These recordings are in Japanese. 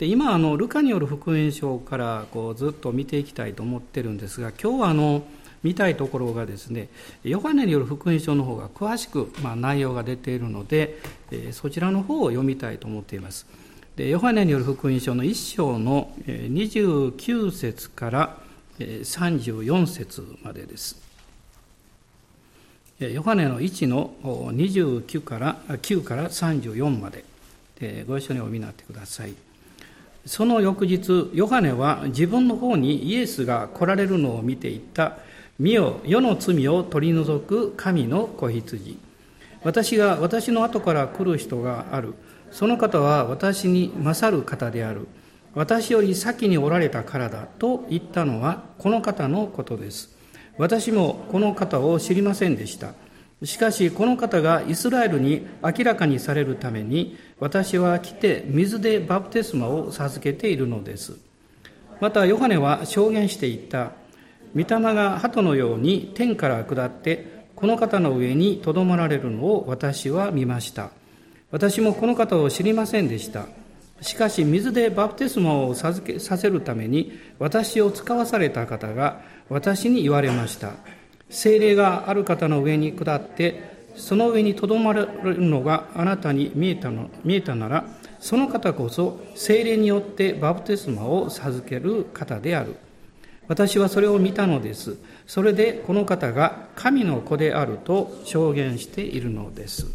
で今あのルカによる福音書からこうずっと見ていきたいと思ってるんですが今日はあの見たいところがですねヨハネによる福音書の方が詳しく、まあ、内容が出ているので、えそちらの方を読みたいと思っています。でヨハネによる福音書の1章の29節から34節までです。ヨハネの1の29から9から34までご一緒にお見になってください。その翌日ヨハネは自分の方にイエスが来られるのを見ていった。見よ世の罪を取り除く神の子羊。私が私の後から来る人がある。その方は私に勝る方である。私より先におられたからだと言ったのはこの方のことです。私もこの方を知りませんでした。しかしこの方がイスラエルに明らかにされるために私は来て水でバプテスマを授けているのです。またヨハネは証言していった。御霊が鳩のように天から下ってこの方の上にとどまられるのを私は見ました。私もこの方を知りませんでした。しかし水でバプテスマを授けさせるために私を使わされた方が私に言われました。精霊がある方の上に下ってその上にとどまるのがあなたに見えたの見えたならその方こそ精霊によってバプテスマを授ける方である私はそれを見たのです。それでこの方が神の子であると証言しているのです。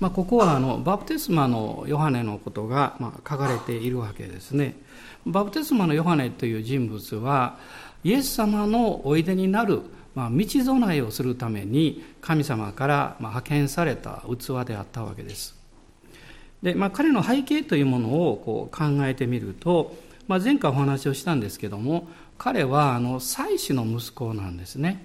まあ、ここはあのバプテスマのヨハネのことがまあ書かれているわけですね。バプテスマのヨハネという人物はイエス様のおいでになるまあ、道備えをするために神様からまあ派遣された器であったわけです。で、まあ、彼の背景というものをこう考えてみるとまあ、前回お話をしたんですけども彼はあの妻子の息子なんですね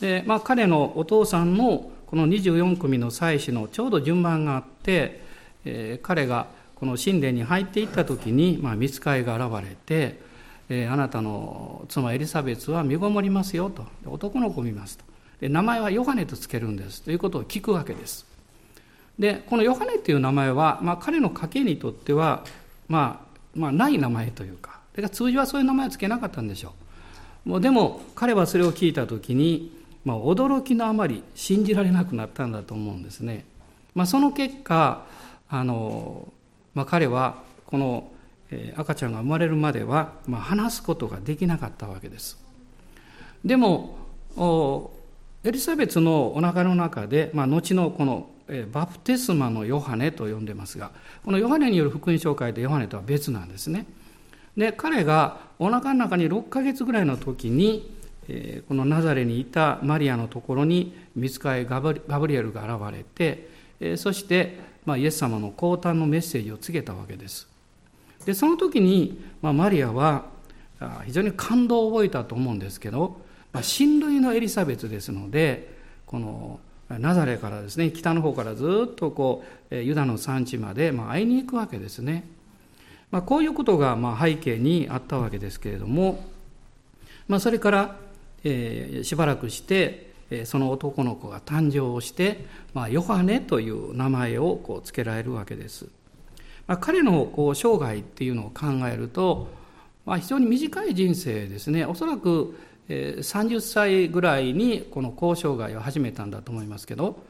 で、まあ、彼のお父さんのこの24組の妻子のちょうど順番があって、えー、彼がこの神殿に入っていった時に、まあ、見つかいが現れて、えー、あなたの妻エリザベスは身ごもりますよと。男の子を見ますと。で名前はヨハネとつけるんです。ということを聞くわけです。でこのヨハネという名前は、まあ、彼の家系にとってはまあまあ、ない名前というか。だから通常はそういう名前を付けなかったんでしょう。もうでも彼はそれを聞いた時に、まあ、驚きのあまり信じられなくなったんだと思うんですね、まあ、その結果あの、まあ、彼はこの赤ちゃんが生まれるまでは、まあ、話すことができなかったわけです。でもエリザベスのお腹の中で、まあ、後のこのバプテスマのヨハネと呼んでますがこのヨハネによる福音紹介でヨハネとは別なんですね。で彼がお腹の中に6ヶ月ぐらいの時にこのナザレにいたマリアのところに見つかいガブリエルが現れてそしてまイエス様の降誕のメッセージを告げたわけです。でその時にまあマリアは非常に感動を覚えたと思うんですけどまあ親類のエリザベスですのでこのナザレからですね北の方からずっとこうユダの産地まで、まあ、会いに行くわけですね、まあ、こういうことがまあ背景にあったわけですけれども、まあ、それから、えー、しばらくしてその男の子が誕生をして、まあ、ヨハネという名前をこう付けられるわけです、あ、彼のこう生涯っていうのを考えると、まあ、非常に短い人生ですねおそらく30歳ぐらいにこの交渉外を始めたんだと思いますけど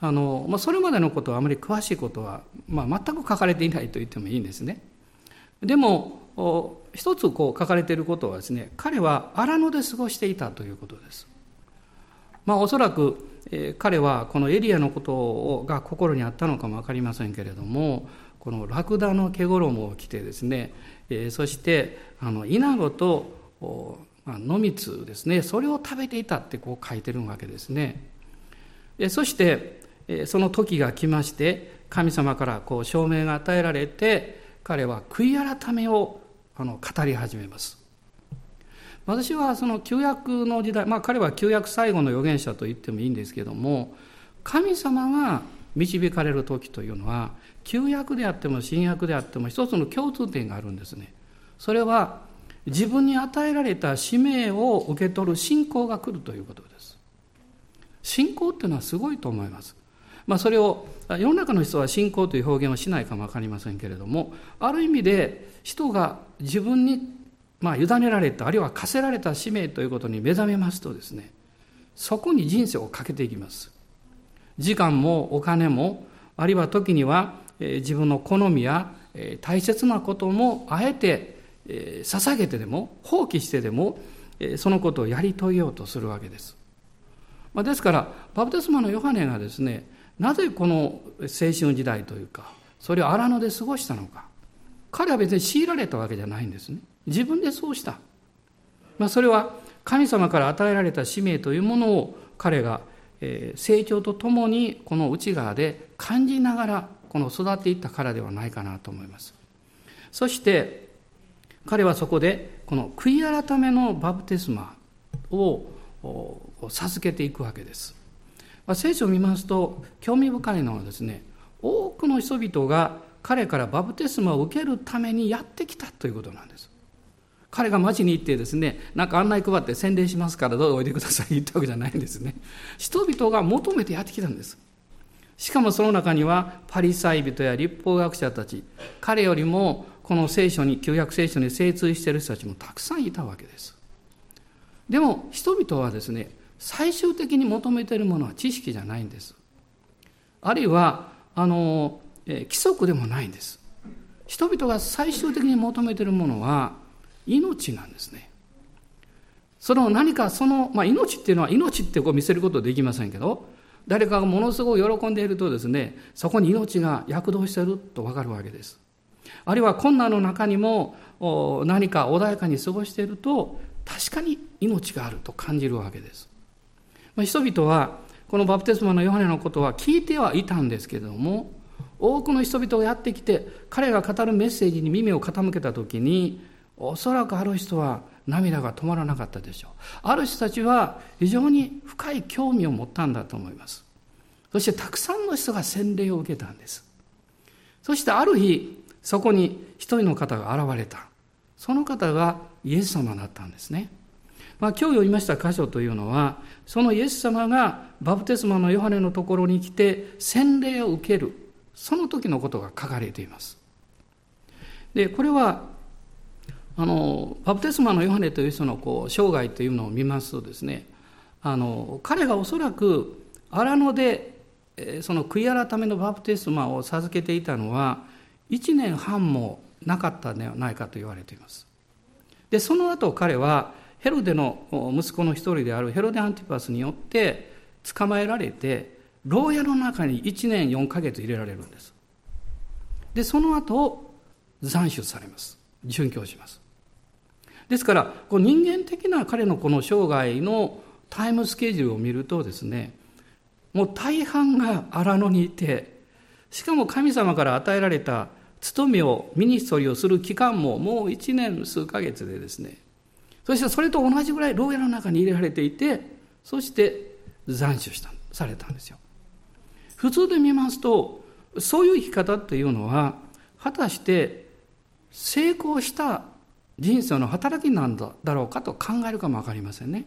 あの、まあ、それまでのことはあまり詳しいことは、まあ、全く書かれていないと言ってもいいんですね。でも一つこう書かれていることはですね彼は荒野で過ごしていたということです。まあ、おそらく、えー、彼はこのエリアのことが心にあったのかも分かりませんけれどもこのラクダの毛衣を着てですね、えー、そしてあの稲子とまあ、野蜜ですねそれを食べていたってこう書いてるわけですね。でそしてその時が来まして神様からこう証明が与えられて彼は悔い改めをあの語り始めます。私はその旧約の時代まあ彼は旧約最後の預言者と言ってもいいんですけども神様が導かれる時というのは旧約であっても新約であっても一つの共通点があるんですね。それは自分に与えられた使命を受け取る信仰が来るということです。信仰っていうのはすごいと思います。まあ、それを世の中の人は信仰という表現をしないかも分かりませんけれどもある意味で人が自分にまあ委ねられたあるいは課せられた使命ということに目覚めますとですねそこに人生をかけていきます。時間もお金もあるいは時には自分の好みや大切なこともあえて捧げてでも放棄してでもそのことをやり遂げようとするわけです。ですからバプテスマのヨハネがですねなぜこの青春時代というかそれを荒野で過ごしたのか。彼は別に強いられたわけじゃないんですね。自分でそうした、まあ、それは神様から与えられた使命というものを彼が成長とともにこの内側で感じながらこの育っていったからではないかなと思います。そして彼はそこでこの悔い改めのバプテスマを授けていくわけです。聖書を見ますと興味深いのはですね多くの人々が彼からバプテスマを受けるためにやってきたということなんです。彼が町に行ってですねなんか案内配って洗礼しますからどうぞおいでください言ったわけじゃないんですね。人々が求めてやってきたんです。しかもその中にはパリサイ人や立法学者たち彼よりもこの聖書に旧約聖書に精通している人たちもたくさんいたわけです。でも人々はですね最終的に求めているものは知識じゃないんです。あるいはあのえ規則でもないんです。人々が最終的に求めているものは命なんですね。その何かその、まあ、命っていうのは命ってこう見せることはできませんけど誰かがものすごい喜んでいるとですねそこに命が躍動していると分かるわけです。あるいは困難の中にも何か穏やかに過ごしていると確かに命があると感じるわけです。人々はこのバプテスマのヨハネのことは聞いてはいたんですけれども多くの人々がやってきて彼が語るメッセージに耳を傾けた時におそらくある人は涙が止まらなかったでしょう。ある人たちは非常に深い興味を持ったんだと思います。そしてたくさんの人が洗礼を受けたんです。そしてある日そこに一人の方が現れた。その方がイエス様だったんですね。まあ、今日読みました箇所というのはそのイエス様がバプテスマのヨハネのところに来て洗礼を受ける。その時のことが書かれています。でこれはあのバプテスマのヨハネという人のこう生涯というのを見ますとですねあの彼がおそらく荒野でその悔い改めのバプテスマを授けていたのは1年半もなかったのではないかと言われています。でその後彼はヘロデの息子の一人であるヘロデ・アンティパスによって捕まえられて牢屋の中に1年4ヶ月入れられるんです。でその後斬首されます。殉教します。ですからこう人間的な彼のこの生涯のタイムスケジュールを見るとですねもう大半が荒野にいてしかも神様から与えられた務めをミニストリーをする期間ももう1年数ヶ月でですねそしてそれと同じぐらい牢屋の中に入れられていてそして斬首したされたんですよ。普通で見ますとそういう生き方っていうのは果たして成功した人生の働きなんだろうかと考えるかも分かりませんね。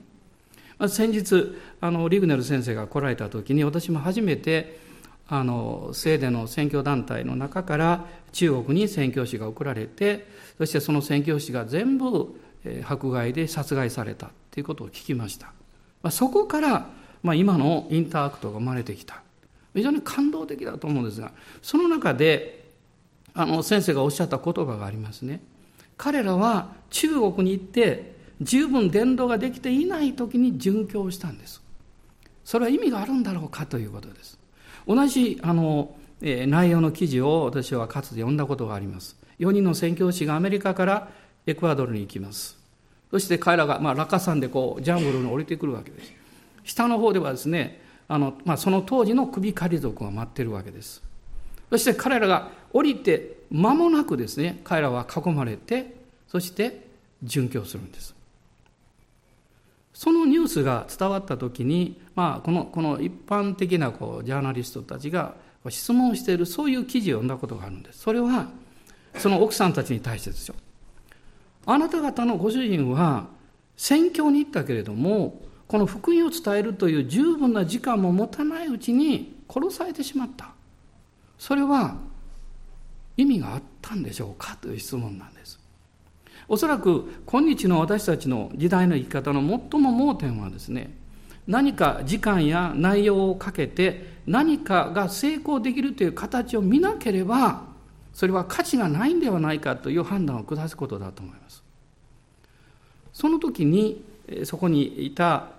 まあ先日あのリグネル先生が来られた時に私も初めてあのスウェーデンの宣教団体の中から中国に宣教師が送られてそしてその宣教師が全部迫害で殺害されたということを聞きました。まあ、そこから、まあ、今のインターアクトが生まれてきた。非常に感動的だと思うんですが、その中で、あの、先生がおっしゃった言葉がありますね。彼らは中国に行って、十分伝道ができていない時に殉教したんです。それは意味があるんだろうかということです。同じ、あの、えー、内容の記事を私はかつて読んだことがあります。4人の宣教師がアメリカからエクアドルに行きます。そして彼らが、まあ、落下山でこうジャングルに降りてくるわけです。下の方ではですね、あのまあ、その当時の首狩り族が待ってるわけです。そして彼らが降りて間もなくですね、彼らは囲まれて、そして殉教するんです。そのニュースが伝わった時に、まあ、このこの一般的なこうジャーナリストたちが質問しているそういう記事を読んだことがあるんです。それはその奥さんたちに対してですよ。あなた方のご主人は宣教に行ったけれどもこの福音を伝えるという十分な時間も持たないうちに殺されてしまったそれは意味があったんでしょうかという質問なんです。おそらく今日の私たちの時代の生き方の最も盲点はですね何か時間や内容をかけて何かが成功できるという形を見なければそれは価値がないんではないかという判断を下すことだと思います。その時にそこにいた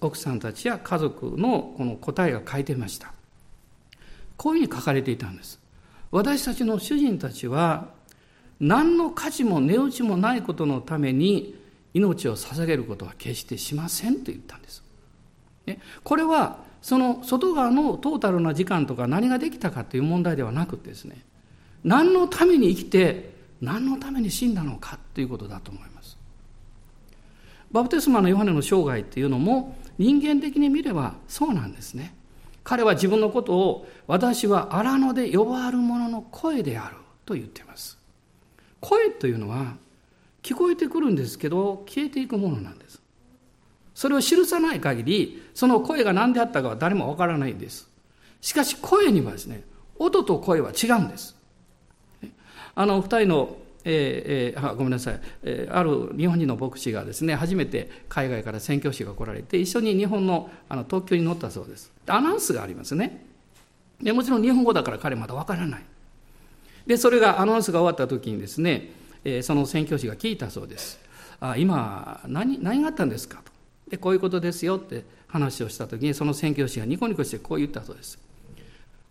奥さんたちや家族のこの答えが書いてました。こういうふうに書かれていたんです。私たちの主人たちは何の価値も値打ちもないことのために命を捧げることは決してしませんと言ったんです。これはその外側のトータルな時間とか何ができたかという問題ではなくてですね何のために生きて何のために死んだのかということだと思います。バプテスマのヨハネの生涯っていうのも人間的に見ればそうなんですね。彼は自分のことを私は荒野で呼ばわる者の声であると言っています。声というのは聞こえてくるんですけど消えていくものなんです。それを記さない限りその声が何であったかは誰もわからないんです。しかし声にはですね音と声は違うんです。あの二人のえーえー、あごめんなさい、えー、ある日本人の牧師がですね初めて海外から宣教師が来られて一緒に日本のあの特急に乗ったそうです。アナウンスがありますね。でもちろん日本語だから彼まだわからない。でそれがアナウンスが終わった時にですね、えー、その宣教師が聞いたそうです。あ今何何があったんですか？と。でこういうことですよって話をした時にその宣教師がニコニコしてこう言ったそうです。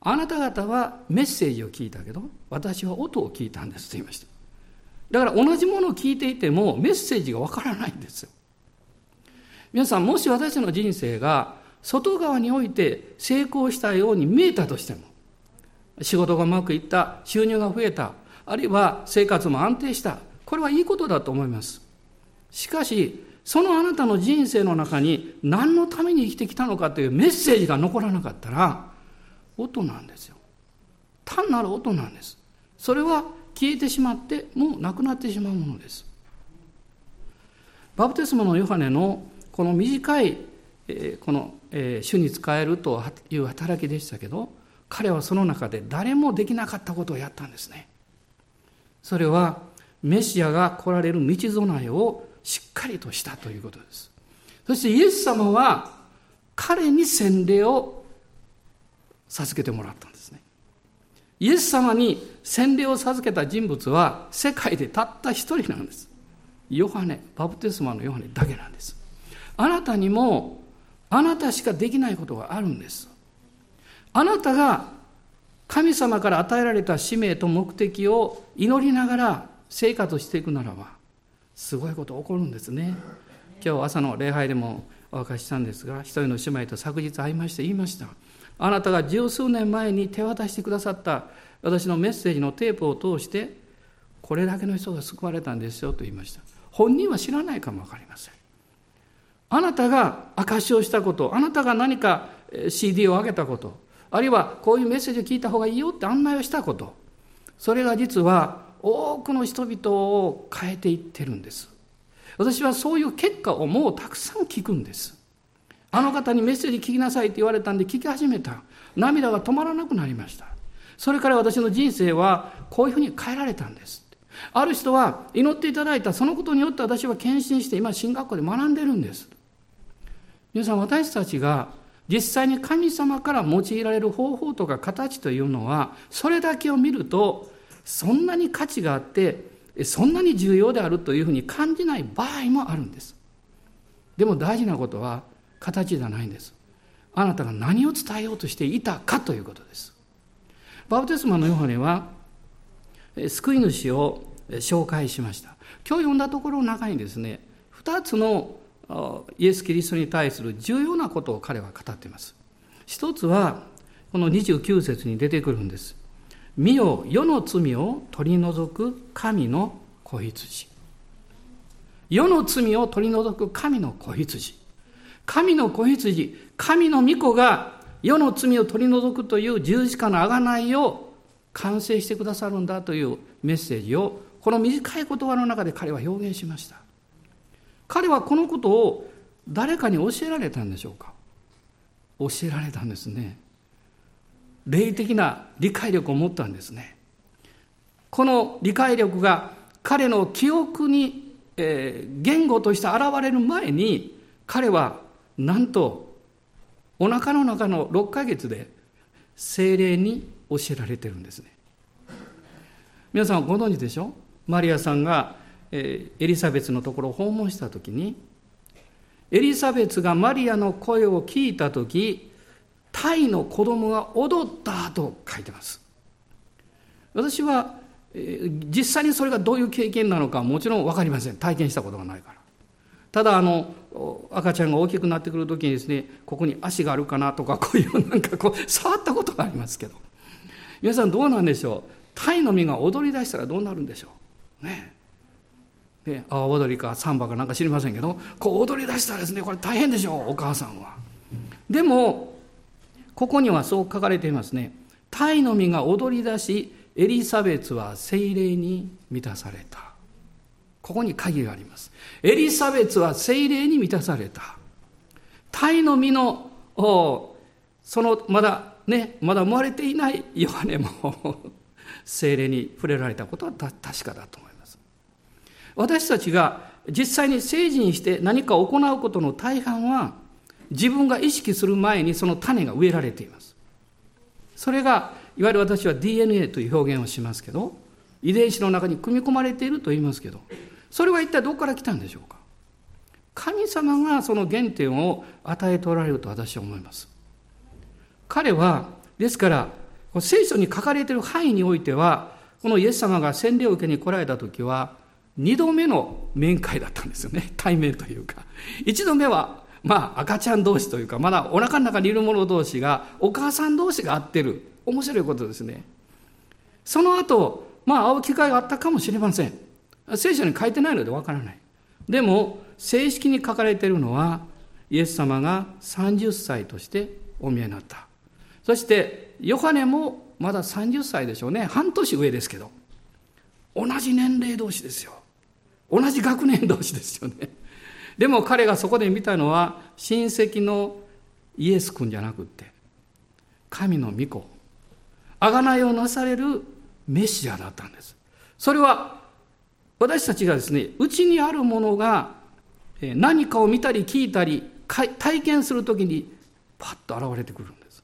あなた方はメッセージを聞いたけど私は音を聞いたんですと言いました。だから同じものを聞いていてもメッセージがわからないんですよ。皆さん、もし私の人生が外側において成功したように見えたとしても、仕事がうまくいった、収入が増えた、あるいは生活も安定した、これはいいことだと思います。しかし、そのあなたの人生の中に何のために生きてきたのかというメッセージが残らなかったら、音なんですよ。単なる音なんです。それは消えてしまってもうなくなってしまうものです。バプテスマのヨハネのこの短いこの主に仕えるという働きでしたけど彼はその中で誰もできなかったことをやったんですね。それはメシアが来られる道備えをしっかりとしたということです。そしてイエス様は彼に洗礼を授けてもらった。イエス様に洗礼を授けた人物は世界でたった一人なんです。ヨハネ、バプテスマのヨハネだけなんです。あなたにもあなたしかできないことがあるんです。あなたが神様から与えられた使命と目的を祈りながら生活していくならば、すごいこと起こるんですね。今日朝の礼拝でもお明かししたんですが、一人の姉妹と昨日会いまして言いました。あなたが十数年前に手渡してくださった私のメッセージのテープを通してこれだけの人が救われたんですよと言いました。本人は知らないかも分かりません。あなたが証しをしたことあなたが何か CD を上げたことあるいはこういうメッセージを聞いた方がいいよって案内をしたことそれが実は多くの人々を変えていってるんです。私はそういう結果をもうたくさん聞くんです。あの方にメッセージ聞きなさいって言われたんで聞き始めた。涙が止まらなくなりました。それから私の人生はこういうふうに変えられたんです。ある人は祈っていただいたそのことによって私は献身して今進学校で学んでるんです。皆さん私たちが実際に神様から用いられる方法とか形というのはそれだけを見るとそんなに価値があってそんなに重要であるというふうに感じない場合もあるんです。でも大事なことは形じゃないんです。あなたが何を伝えようとしていたかということです。バプテスマのヨハネは救い主を紹介しました。今日読んだところの中にですね2つのイエス・キリストに対する重要なことを彼は語っています。一つはこの29節に出てくるんです「身よ世の罪を取り除く神の子羊」世の罪を取り除く神の子羊。神の子羊、神の御子が世の罪を取り除くという十字架の贖いを完成してくださるんだというメッセージをこの短い言葉の中で彼は表現しました。彼はこのことを誰かに教えられたんでしょうか？教えられたんですね。霊的な理解力を持ったんですね。この理解力が彼の記憶に、えー、言語として現れる前に彼はなんとお腹の中の6ヶ月で精霊に教えられてるんですね。皆さんご存知でしょ？マリアさんが、エリザベスのところを訪問した時にエリザベスがマリアの声を聞いた時タイの子供が踊ったと書いてます。私は、実際にそれがどういう経験なのかもちろん分かりません。体験したことがないから。ただあの赤ちゃんが大きくなってくる時にですねここに足があるかなとかこういうなんかこう触ったことがありますけど。皆さんどうなんでしょう？鯛の実が踊り出したらどうなるんでしょう？ね。ね阿波踊りかサンバかなんか知りませんけど。こう踊り出したらですねこれ大変でしょうお母さんは。でもここにはそう書かれていますね。鯛の実が踊り出しエリザベツは精霊に満たされた。ここに鍵がありますエリザベツは精霊に満たされた鯛の実のそのまだねまだ生まれていないヨハネも精霊に触れられたことは確かだと思います。私たちが実際に成人して何かを行うことの大半は自分が意識する前にその種が植えられています。それがいわゆる私は DNA という表現をしますけど遺伝子の中に組み込まれていると言いますけどそれは一体どこから来たんでしょうか？神様がその原点を与えておられると私は思います。彼はですから聖書に書かれている範囲においては、このイエス様が洗礼を受けに来られた時は、二度目の面会だったんですよね。対面というか。一度目は、まあ赤ちゃん同士というか、まだお腹の中にいる者同士が、お母さん同士が会ってる。面白いことですね。その後、まあ会う機会があったかもしれません。聖書に書いてないのでわからない。でも、正式に書かれているのは、イエス様が30歳としてお見えになった。そしてヨハネもまだ30歳でしょうね半年上ですけど同じ年齢同士ですよ同じ学年同士ですよねでも彼がそこで見たのは親戚のイエス君じゃなくって神の御子贖いをなされるメシアだったんですそれは私たちがですねうちにあるものが何かを見たり聞いたり体験するときにパッと現れてくるんです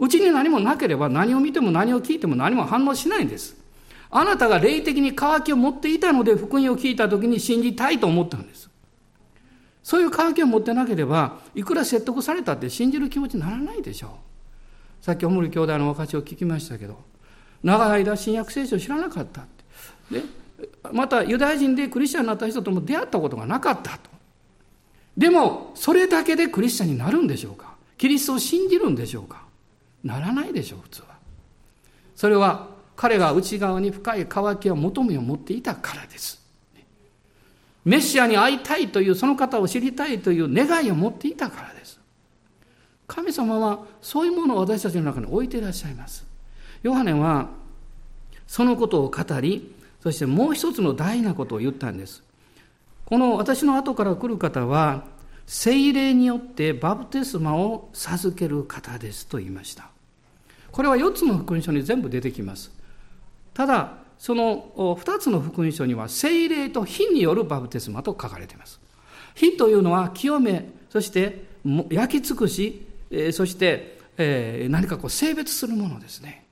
うちに何もなければ何を見ても何を聞いても何も反応しないんです。あなたが霊的に渇きを持っていたので福音を聞いた時に信じたいと思ったんです。そういう渇きを持ってなければ、いくら説得されたって信じる気持ちにならないでしょう。さっきおもり兄弟のお証を聞きましたけど、長い間新約聖書を知らなかったって。で、またユダヤ人でクリスチャンになった人とも出会ったことがなかったと。でも、それだけでクリスチャンになるんでしょうか？キリストを信じるんでしょうか？ならないでしょう、普通は。それは彼が内側に深い渇きを求めを持っていたからです。メシアに会いたいという、その方を知りたいという願いを持っていたからです。神様はそういうものを私たちの中に置いていらっしゃいます。ヨハネはそのことを語り、そしてもう一つの大事なことを言ったんです。この私の後から来る方は、聖霊によってバプテスマを授ける方ですと言いました。これは4つの福音書に全部出てきます。ただ、その2つの福音書には聖霊と火によるバプテスマと書かれています。火というのは清め、そして焼き尽くし、そして何かこう性別するものですね。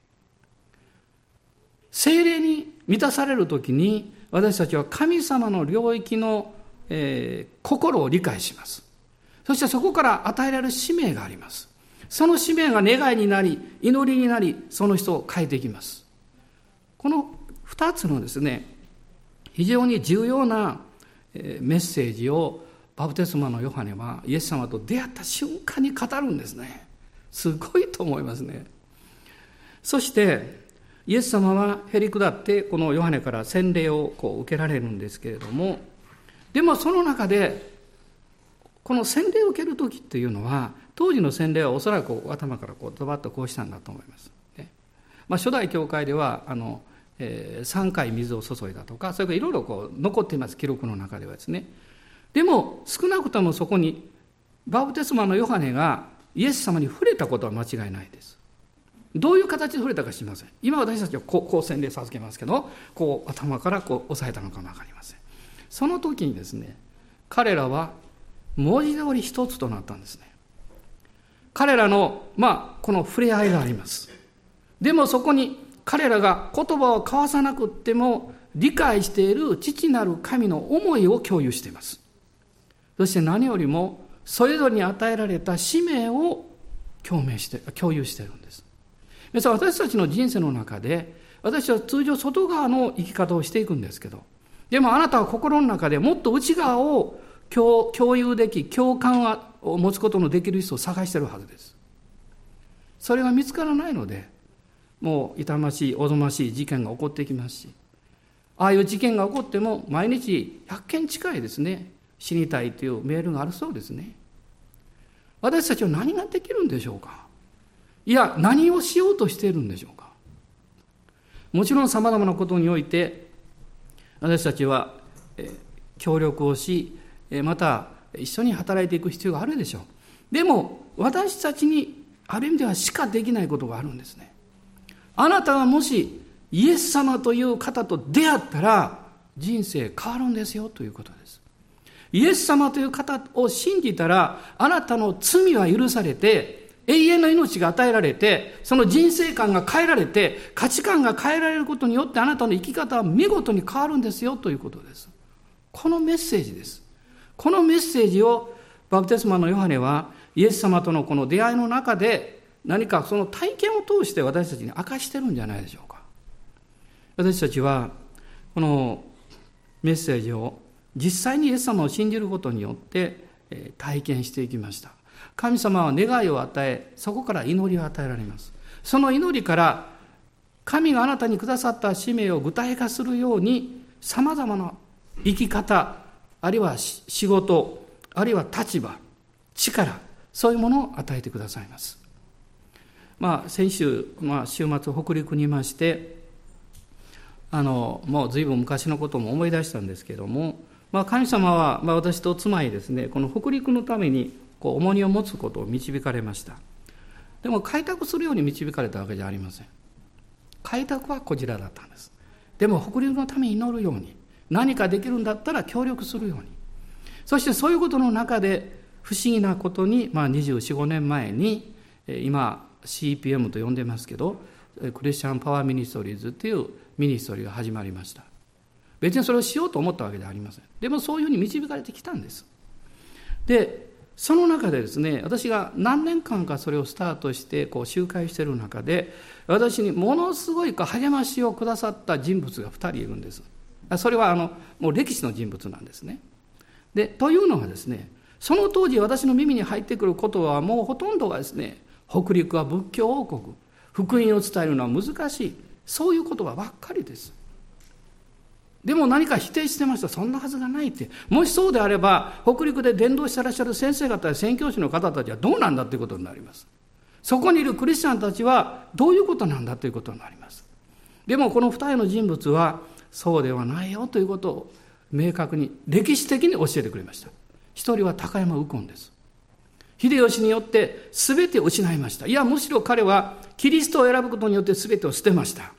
聖霊に満たされるときに私たちは神様の領域の、えー、心を理解します。そしてそこから与えられる使命があります。その使命が願いになり、祈りになり、その人を変えていきます。この二つのですね、非常に重要なメッセージをバプテスマのヨハネはイエス様と出会った瞬間に語るんですね。すごいと思いますね。そして、イエス様はへり下ってこのヨハネから洗礼をこう受けられるんですけれども、でもその中でこの洗礼を受ける時っていうのは当時の洗礼はおそらく頭からこうドバッとこうしたんだと思います。まあ、初代教会ではあの、えー、3回水を注いだとかそれからいろいろこう残っています記録の中ではですね。でも少なくともそこにバプテスマのヨハネがイエス様に触れたことは間違いないです。どういう形で触れたか知りません。今私たちはこうこう洗礼授けますけどこう頭からこう押さえたのかも分かりません。その時にですね彼らは文字通り一つとなったんですね。彼らのまあこの触れ合いがあります。でもそこに彼らが言葉を交わさなくっても理解している父なる神の思いを共有しています。そして何よりもそれぞれに与えられた使命を共鳴して共有しているんです。皆さん私たちの人生の中で私は通常外側の生き方をしていくんですけどでもあなたは心の中でもっと内側を共有でき共感を持つことのできる人を探しているはずです。それが見つからないのでもう痛ましいおぞましい事件が起こってきますしああいう事件が起こっても毎日100件近いですね死にたいというメールがあるそうですね。私たちは何ができるんでしょうか？いや何をしようとしているんでしょうか？もちろんさまざまなことにおいて私たちは協力をしまた一緒に働いていく必要があるでしょう。でも私たちにある意味ではしかできないことがあるんですね。あなたがもしイエス様という方と出会ったら人生変わるんですよということです。イエス様という方を信じたらあなたの罪は許されて永遠の命が与えられてその人生観が変えられて価値観が変えられることによってあなたの生き方は見事に変わるんですよということです。このメッセージです。このメッセージをバプテスマのヨハネはイエス様とのこの出会いの中で何かその体験を通して私たちに明かしてるんじゃないでしょうか。私たちはこのメッセージを実際にイエス様を信じることによって体験していきました。神様は願いを与えそこから祈りを与えられます。その祈りから神があなたにくださった使命を具体化するようにさまざまな生き方あるいは仕事あるいは立場力そういうものを与えてくださいます。まあ先週、まあ、週末北陸にいましてあのもう随分昔のことも思い出したんですけども、まあ、神様は、まあ、私と妻にですねこの北陸のためにこう重荷を持つことを導かれました。でも開拓するように導かれたわけじゃありません。開拓はこちらだったんです。でも北陸のために祈るように何かできるんだったら協力するように。そしてそういうことの中で不思議なことに、まあ、245年前に今 CPM と呼んでますけどクリスチャンパワーミニストリーズっていうミニストリーが始まりました。別にそれをしようと思ったわけではありません。でもそういうふうに導かれてきたんです。でその中でですね私が何年間かそれをスタートしてこう集会している中で私にものすごい励ましをくださった人物が2人いるんです。それはあのもう歴史の人物なんですね。でというのはですねその当時私の耳に入ってくる言葉はもうほとんどがですね北陸は仏教王国。福音を伝えるのは難しい。そういう言葉ばっかりです。でも何か否定してました。そんなはずがないって。もしそうであれば北陸で伝道してらっしゃる先生方や宣教師の方たちはどうなんだということになります。そこにいるクリスチャンたちはどういうことなんだということになります。でもこの二人の人物はそうではないよということを明確に歴史的に教えてくれました。一人は高山右近です。秀吉によって全てを失いました。いやむしろ彼はキリストを選ぶことによって全てを捨てました。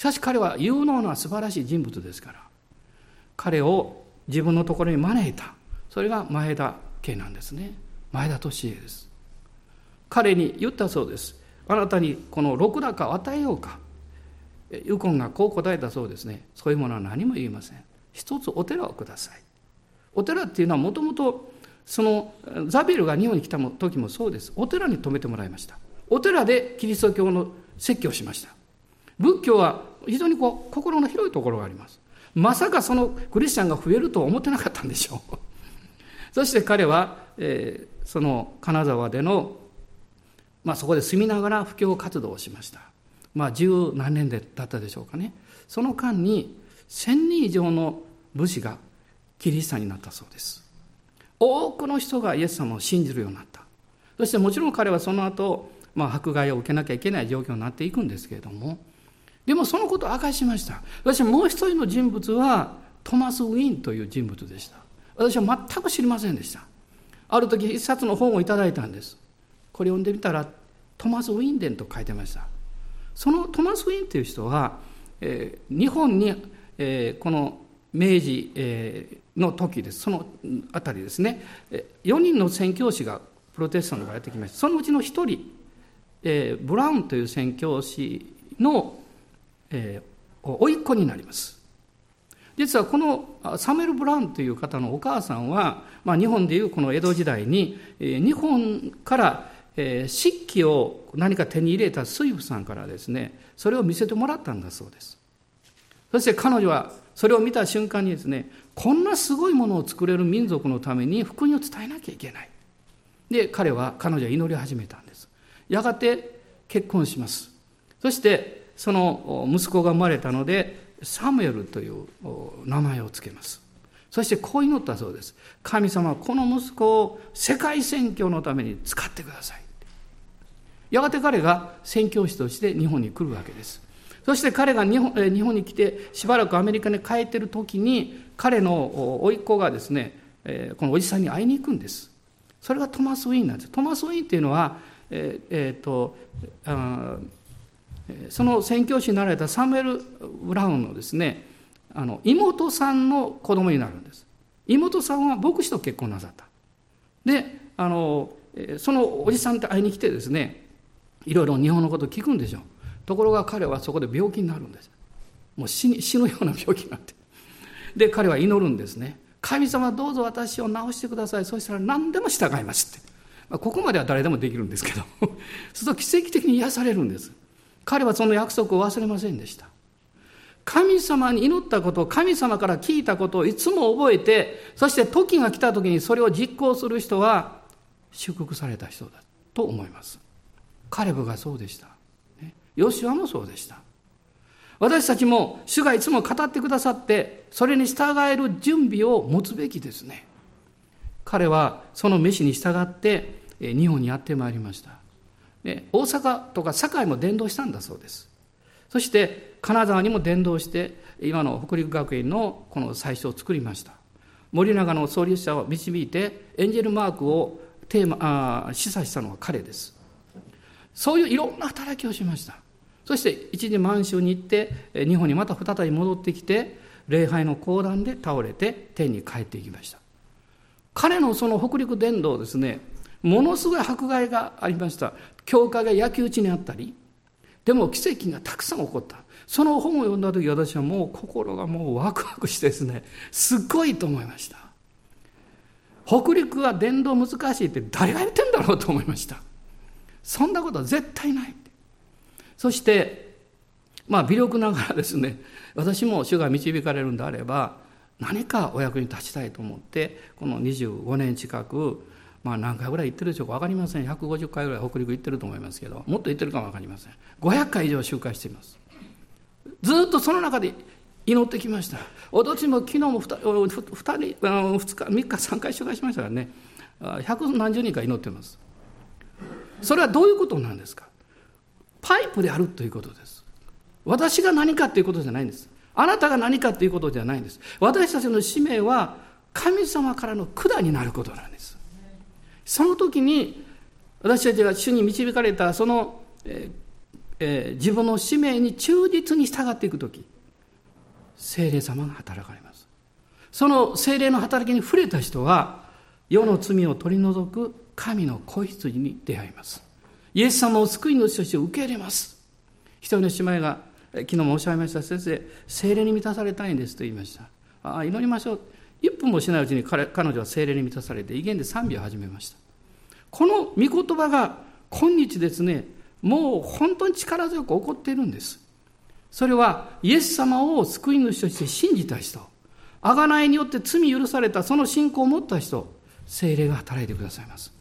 しかし彼は有能な素晴らしい人物ですから彼を自分のところに招いた。それが前田家なんですね。前田利家です。彼に言ったそうです。あなたにこの禄高を与えようか。右近がこう答えたそうですね。そういうものは何も言いません。一つお寺をください。お寺っていうのはもともとそのザビエルが日本に来た時もそうです。お寺に泊めてもらいました。お寺でキリスト教の説教しました。仏教は非常にこう心の広いところがあります。まさかそのクリスチャンが増えるとは思ってなかったんでしょう。そして彼は、えー、その金沢での、まあ、そこで住みながら布教活動をしました。まあ十何年でだったでしょうかね。その間に千人以上の武士がキリシタンになったそうです。多くの人がイエス様を信じるようになった。そしてもちろん彼はその後、まあ、迫害を受けなきゃいけない状況になっていくんですけれどもでもそのことを明かしました。私もう一人の人物はトマス・ウィンという人物でした。私は全く知りませんでした。ある時一冊の本をいただいたんです。これ読んでみたらトマス・ウィンデンと書いてました。そのトマス・ウィンという人は、えー、日本に、えー、この明治、えー、の時です。そのあたりですね。4人の宣教師がプロテスタントからやってきました。そのうちの1人、えー、ブラウンという宣教師の、えー、甥っ子になります。実はこのサメル・ブラウンという方のお母さんは、まあ、日本でいうこの江戸時代に、えー、日本からえー、漆器を何か手に入れた水夫さんからですねそれを見せてもらったんだそうです。そして彼女はそれを見た瞬間にですねこんなすごいものを作れる民族のために福音を伝えなきゃいけない。で彼は彼女は祈り始めたんです。やがて結婚します。そしてその息子が生まれたのでサムエルという名前を付けますそしてこう祈ったそうです。神様この息子を世界宣教のために使ってください。やがて彼が宣教師として日本に来るわけです。そして彼が日本日本に来てしばらくアメリカに帰ってる時に彼の甥っ子がですねこのおじさんに会いに行くんです。それがトマス・ウィーンなんです。トマス・ウィーンっていうのは、えーえーとその宣教師になられたサムエル・ブラウンのですねあの妹さんの子供になるんです。妹さんは牧師と結婚なさった。であのそのおじさんって会いに来てですねいろいろ日本のことを聞くんでしょう。ところが彼はそこで病気になるんです。もう死に死ぬような病気になって。で彼は祈るんですね。神様どうぞ私を治してください。そしたら何でも従いますって、まあ、ここまでは誰でもできるんですけど すると奇跡的に癒されるんです。彼はその約束を忘れませんでした。神様に祈ったことを神様から聞いたことをいつも覚えてそして時が来た時にそれを実行する人は祝福された人だと思います。カレブがそうでした。ヨシュアもそうでした。私たちも主がいつも語ってくださってそれに従える準備を持つべきですね。彼はその飯に従って日本にやってまいりました。大阪とか堺も伝道したんだそうです。そして金沢にも伝道して今の北陸学院のこの最初を作りました。森永の創立者を導いてエンジェルマークをテーマあ示唆したのは彼です。そういういろんな働きをしました。そして一時満州に行って日本にまた再び戻ってきて礼拝の講談で倒れて天に帰っていきました。彼のその北陸伝道ですねものすごい迫害がありました教会が焼き討ちにあったりでも奇跡がたくさん起こった。その本を読んだ時私はもう心がもうワクワクしてですね、すっごいと思いました。北陸は伝道難しいって誰が言ってんだろうと思いました。そんなことは絶対ない。そして、まあ微力ながらですね、私も主が導かれるんであれば、何かお役に立ちたいと思って、この25年近くまあ何回ぐらい行ってるでしょうか分かりません。150回ぐらい北陸行ってると思いますけど。もっと行ってるかも分かりません。500回以上集会しています。ずっとその中で祈ってきました。おとちも昨日も 2, 2人2日3日3回集会しましたからね。百何十人か祈ってます。それはどういうことなんですか？パイプであるということです。私が何かということじゃないんです。あなたが何かということじゃないんです。私たちの使命は神様からの管になることなんです。その時に私たちが主に導かれたその、ええー、自分の使命に忠実に従っていく時精霊様が働かれます。その精霊の働きに触れた人は世の罪を取り除く神の子羊に出会います。イエス様を救い主として受け入れます。一人の姉妹が昨日もおっしゃいました先生精霊に満たされたいんですと言いました。ああ祈りましょう。1分もしないうちに彼彼女は精霊に満たされて威厳で賛美を始めました。この御言葉が今日ですね、もう本当に力強く起こっているんです。それはイエス様を救い主として信じた人、贖いによって罪許されたその信仰を持った人、精霊が働いてくださいます。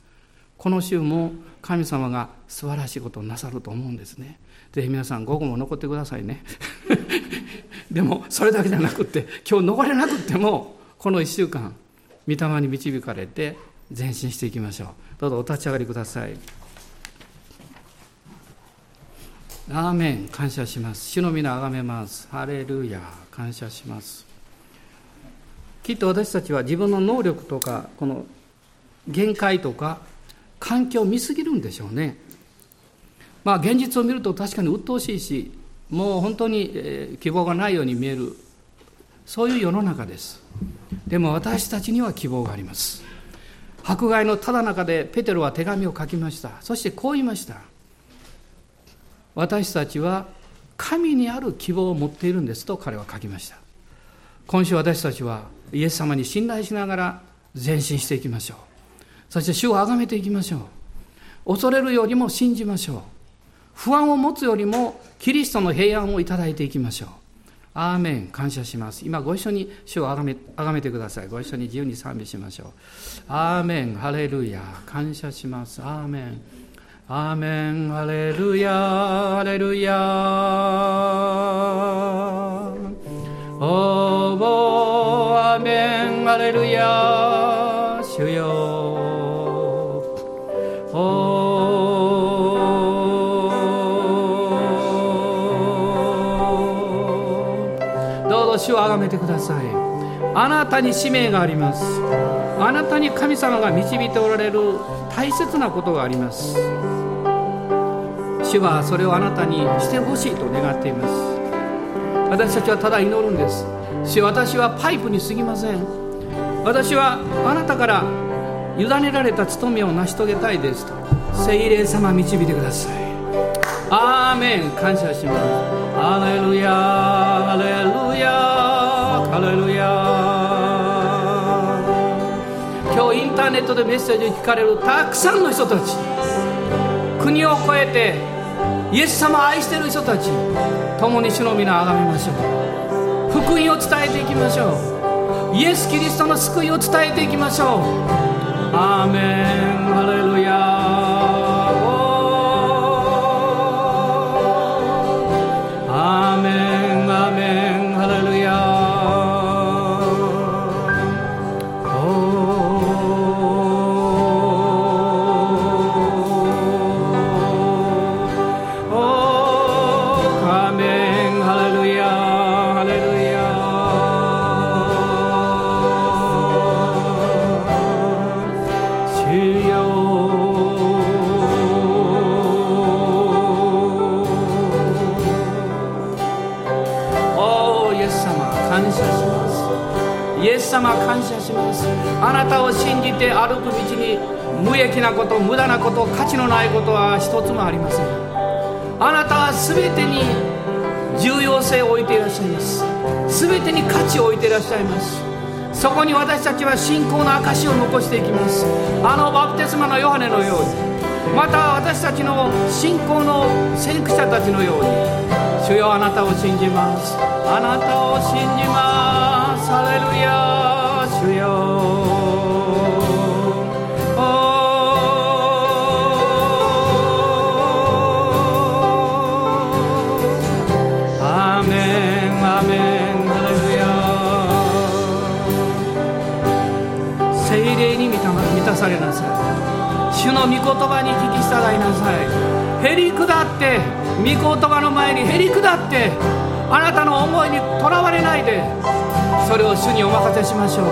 この週も神様が素晴らしいことをなさると思うんですね。ぜひ皆さん午後も残ってくださいね。でもそれだけじゃなくて今日残れなくてもこの1週間御霊に導かれて前進していきましょう。どうぞお立ち上がりください。アーメン感謝します。主の皆あがめます。ハレルヤ感謝します。きっと私たちは自分の能力とかこの限界とか環境を見すぎるんでしょうね。まあ現実を見ると確かに鬱陶しいしもう本当に、希望がないように見えるそういう世の中ですでも私たちには希望があります迫害のただ中でペテロは手紙を書きました。そしてこう言いました。私たちは神にある希望を持っているんですと彼は書きました。今週私たちはイエス様に信頼しながら前進していきましょう。そして主を崇めていきましょう。恐れるよりも信じましょう。不安を持つよりもキリストの平安をいただいていきましょう。アーメン感謝します。今ご一緒に主をあがめあがめてください。ご一緒に自由に賛美しましょう。アーメンハレルヤ感謝します。アーメンアーメンハレルヤハレルヤおーアーメンハレルヤ主よ。主をあがめてください。あなたに使命があります。あなたに神様が導いておられる大切なことがあります。主はそれをあなたにしてほしいと願っています。私たちはただ祈るんです。主私はパイプに過ぎません。私はあなたから委ねられた務めを成し遂げたいです。と聖霊様導いてください。アーメン。感謝します。ハレルヤハレルヤハレルヤ今日インターネットでメッセージを聞かれるたくさんの人たち。国を越えてイエス様を愛している人たち。共に主の皆をあがめましょう。福音を伝えていきましょう。イエス・キリストの救いを伝えていきましょう。アーメンハレルヤあなたを信じて歩く道に無益なこと無駄なこと価値のないことは一つもありません。あなたは全てに重要性を置いていらっしゃいます。全てに価値を置いていらっしゃいます。そこに私たちは信仰の証を残していきます。あのバプテスマのヨハネのように。また私たちの信仰の先駆者たちのように。主よあなたを信じます。あなたを信じます。ハレルヤ主よ。満たされなさい。主の御言葉に聞き従いなさい。へり下って御言葉の前にへり下ってあなたの思いにとらわれないでそれを主にお任せしましょう。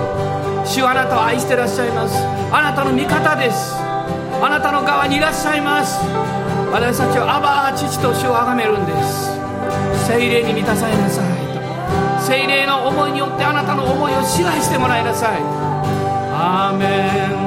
主はあなたを愛してらっしゃいます。あなたの味方です。あなたの側にいらっしゃいます。私たちはアバー父と主を崇めるんです。聖霊に満たされなさいと。聖霊の思いによってあなたの思いを支配してもらいなさい。アーメン。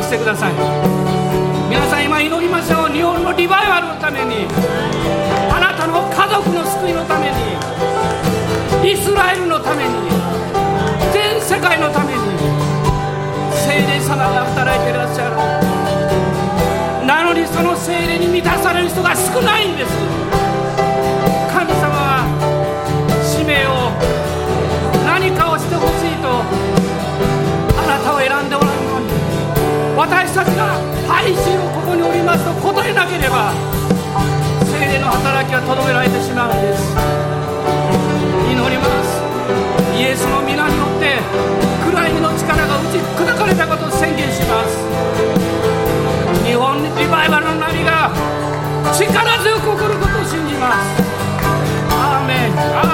してください。皆さん今祈りましょう。日本のリバイバルのために。あなたの家族の救いのために。イスラエルのために。全世界のために。聖霊様が働いていらっしゃる。なのにその聖霊に満たされる人が少ないんです。配信をここにおりますと答えなければ精霊の働きはとどめられてしまうんです。祈ります。イエスの皆によって暗闇の力が打ち砕かれたことを宣言します。日本リバイバルの波が力強く起こることを信じます。アーメンアーメン。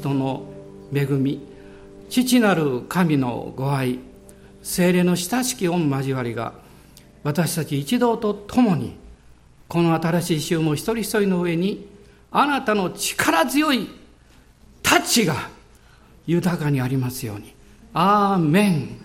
ス・トの恵み父なる神のご愛精霊の親しき御交わりが私たち一同と共にこの新しい週も一人一人の上にあなたの力強いタッチが豊かにありますように。アーメン